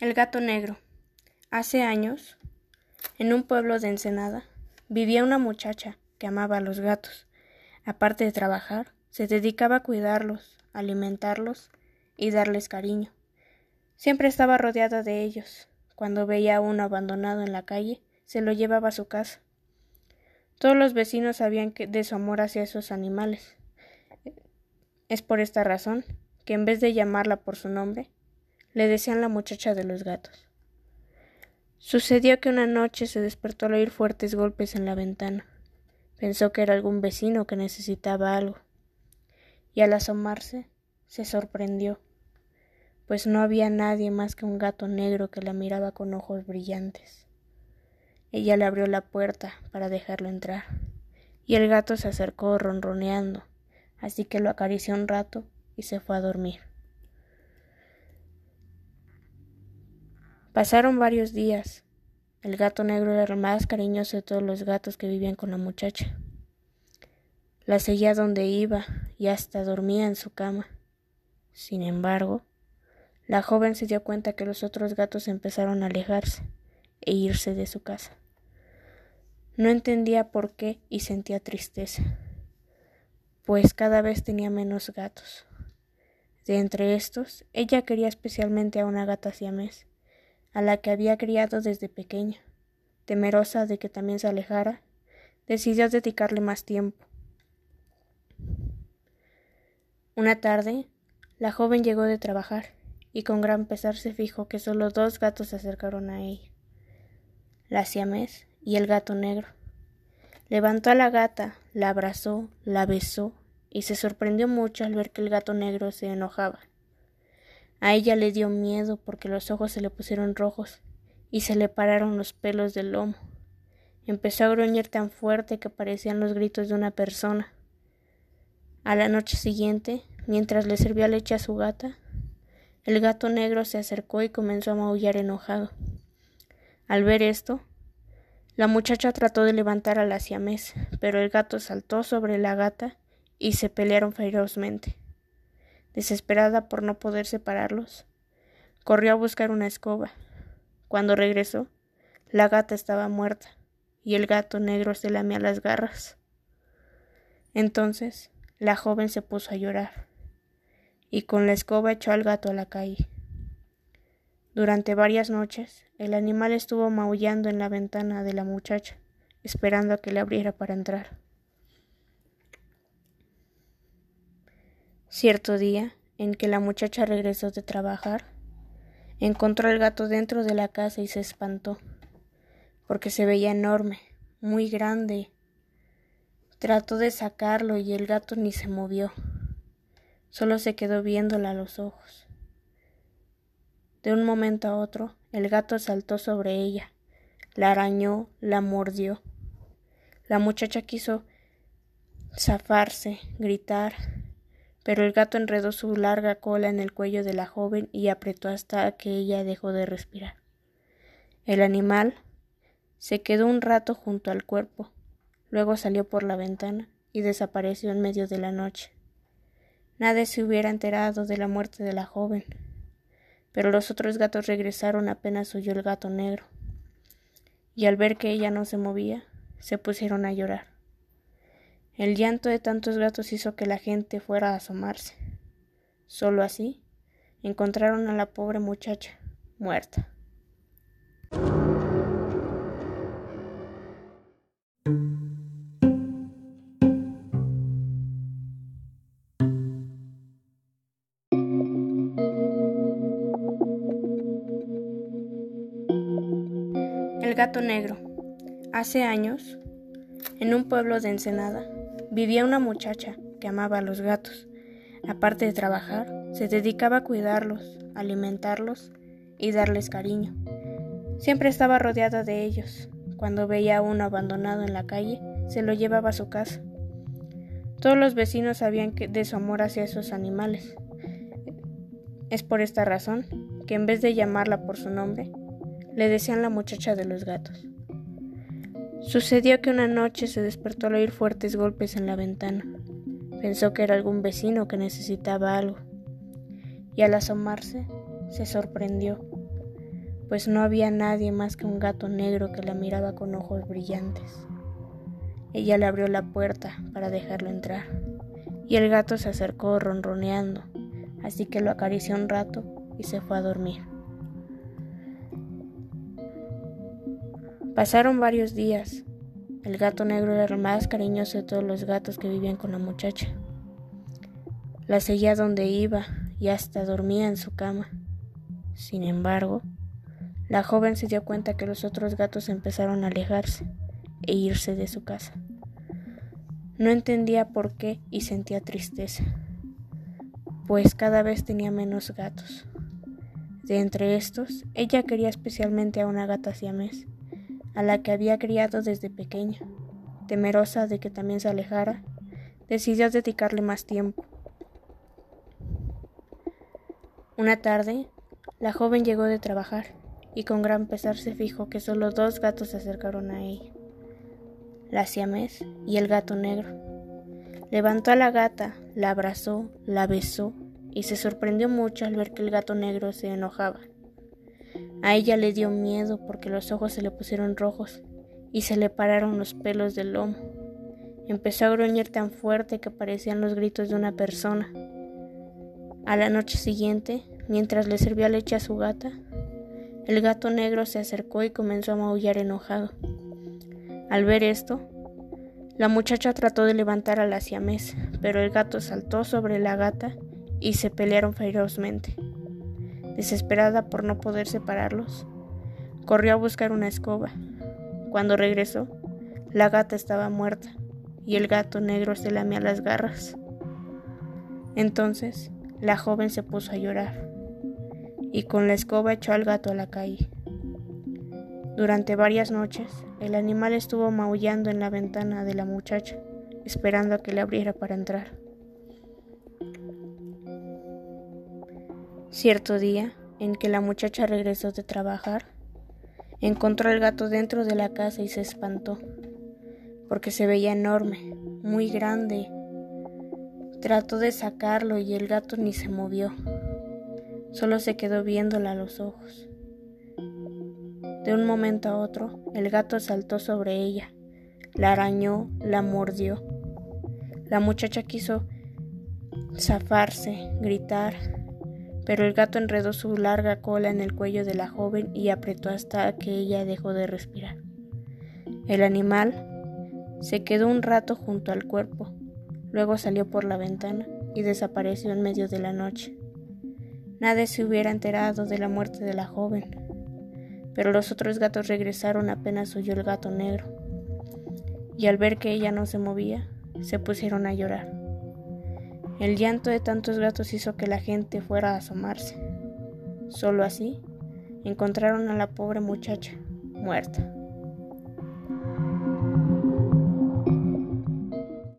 El gato negro. Hace años, en un pueblo de Ensenada, vivía una muchacha que amaba a los gatos. Aparte de trabajar, se dedicaba a cuidarlos, alimentarlos y darles cariño. Siempre estaba rodeada de ellos. Cuando veía a uno abandonado en la calle, se lo llevaba a su casa. Todos los vecinos sabían de su amor hacia esos animales. Es por esta razón que en vez de llamarla por su nombre, le decían la muchacha de los gatos. Sucedió que una noche se despertó al oír fuertes golpes en la ventana. Pensó que era algún vecino que necesitaba algo, y al asomarse se sorprendió, pues no había nadie más que un gato negro que la miraba con ojos brillantes. Ella le abrió la puerta para dejarlo entrar, y el gato se acercó ronroneando, así que lo acarició un rato y se fue a dormir. Pasaron varios días. El gato negro era el más cariñoso de todos los gatos que vivían con la muchacha. La seguía donde iba y hasta dormía en su cama. Sin embargo, la joven se dio cuenta que los otros gatos empezaron a alejarse e irse de su casa. No entendía por qué y sentía tristeza, pues cada vez tenía menos gatos. De entre estos, ella quería especialmente a una gata siamés a la que había criado desde pequeña. Temerosa de que también se alejara, decidió dedicarle más tiempo. Una tarde, la joven llegó de trabajar y con gran pesar se fijó que solo dos gatos se acercaron a ella, la siamés y el gato negro. Levantó a la gata, la abrazó, la besó y se sorprendió mucho al ver que el gato negro se enojaba. A ella le dio miedo porque los ojos se le pusieron rojos y se le pararon los pelos del lomo. Empezó a gruñir tan fuerte que parecían los gritos de una persona. A la noche siguiente, mientras le servía leche a su gata, el gato negro se acercó y comenzó a maullar enojado. Al ver esto, la muchacha trató de levantar a la pero el gato saltó sobre la gata y se pelearon ferozmente desesperada por no poder separarlos. Corrió a buscar una escoba. Cuando regresó, la gata estaba muerta y el gato negro se lamía las garras. Entonces la joven se puso a llorar y con la escoba echó al gato a la calle. Durante varias noches el animal estuvo maullando en la ventana de la muchacha, esperando a que le abriera para entrar. Cierto día, en que la muchacha regresó de trabajar, encontró al gato dentro de la casa y se espantó, porque se veía enorme, muy grande. Trató de sacarlo y el gato ni se movió, solo se quedó viéndola a los ojos. De un momento a otro, el gato saltó sobre ella, la arañó, la mordió. La muchacha quiso zafarse, gritar, pero el gato enredó su larga cola en el cuello de la joven y apretó hasta que ella dejó de respirar. El animal se quedó un rato junto al cuerpo, luego salió por la ventana y desapareció en medio de la noche. Nadie se hubiera enterado de la muerte de la joven, pero los otros gatos regresaron apenas oyó el gato negro, y al ver que ella no se movía, se pusieron a llorar. El llanto de tantos gatos hizo que la gente fuera a asomarse. Solo así encontraron a la pobre muchacha muerta. El gato negro. Hace años, en un pueblo de Ensenada, vivía una muchacha que amaba a los gatos. Aparte de trabajar, se dedicaba a cuidarlos, alimentarlos y darles cariño. Siempre estaba rodeada de ellos. Cuando veía a uno abandonado en la calle, se lo llevaba a su casa. Todos los vecinos sabían de su amor hacia esos animales. Es por esta razón que en vez de llamarla por su nombre, le decían la muchacha de los gatos. Sucedió que una noche se despertó al oír fuertes golpes en la ventana. Pensó que era algún vecino que necesitaba algo, y al asomarse se sorprendió, pues no había nadie más que un gato negro que la miraba con ojos brillantes. Ella le abrió la puerta para dejarlo entrar, y el gato se acercó ronroneando, así que lo acarició un rato y se fue a dormir. Pasaron varios días. El gato negro era el más cariñoso de todos los gatos que vivían con la muchacha. La seguía donde iba y hasta dormía en su cama. Sin embargo, la joven se dio cuenta que los otros gatos empezaron a alejarse e irse de su casa. No entendía por qué y sentía tristeza, pues cada vez tenía menos gatos. De entre estos, ella quería especialmente a una gata siamés, a la que había criado desde pequeña. Temerosa de que también se alejara, decidió dedicarle más tiempo. Una tarde, la joven llegó de trabajar y con gran pesar se fijó que solo dos gatos se acercaron a ella, la siamés y el gato negro. Levantó a la gata, la abrazó, la besó y se sorprendió mucho al ver que el gato negro se enojaba. A ella le dio miedo porque los ojos se le pusieron rojos y se le pararon los pelos del lomo. Empezó a gruñir tan fuerte que parecían los gritos de una persona. A la noche siguiente, mientras le servía leche a su gata, el gato negro se acercó y comenzó a maullar enojado. Al ver esto, la muchacha trató de levantar a la siamés, pero el gato saltó sobre la gata y se pelearon ferozmente. Desesperada por no poder separarlos, corrió a buscar una escoba. Cuando regresó, la gata estaba muerta y el gato negro se lamía las garras. Entonces, la joven se puso a llorar y con la escoba echó al gato a la calle. Durante varias noches, el animal estuvo maullando en la ventana de la muchacha, esperando a que le abriera para entrar. Cierto día, en que la muchacha regresó de trabajar, encontró al gato dentro de la casa y se espantó, porque se veía enorme, muy grande. Trató de sacarlo y el gato ni se movió. Solo se quedó viéndola a los ojos. De un momento a otro, el gato saltó sobre ella, la arañó, la mordió. La muchacha quiso zafarse, gritar, pero el gato enredó su larga cola en el cuello de la joven y apretó hasta que ella dejó de respirar. El animal se quedó un rato junto al cuerpo, luego salió por la ventana y desapareció en medio de la noche. Nadie se hubiera enterado de la muerte de la joven, pero los otros gatos regresaron apenas oyó el gato negro, y al ver que ella no se movía, se pusieron a llorar. El llanto de tantos gatos hizo que la gente fuera a asomarse. Solo así encontraron a la pobre muchacha, muerta.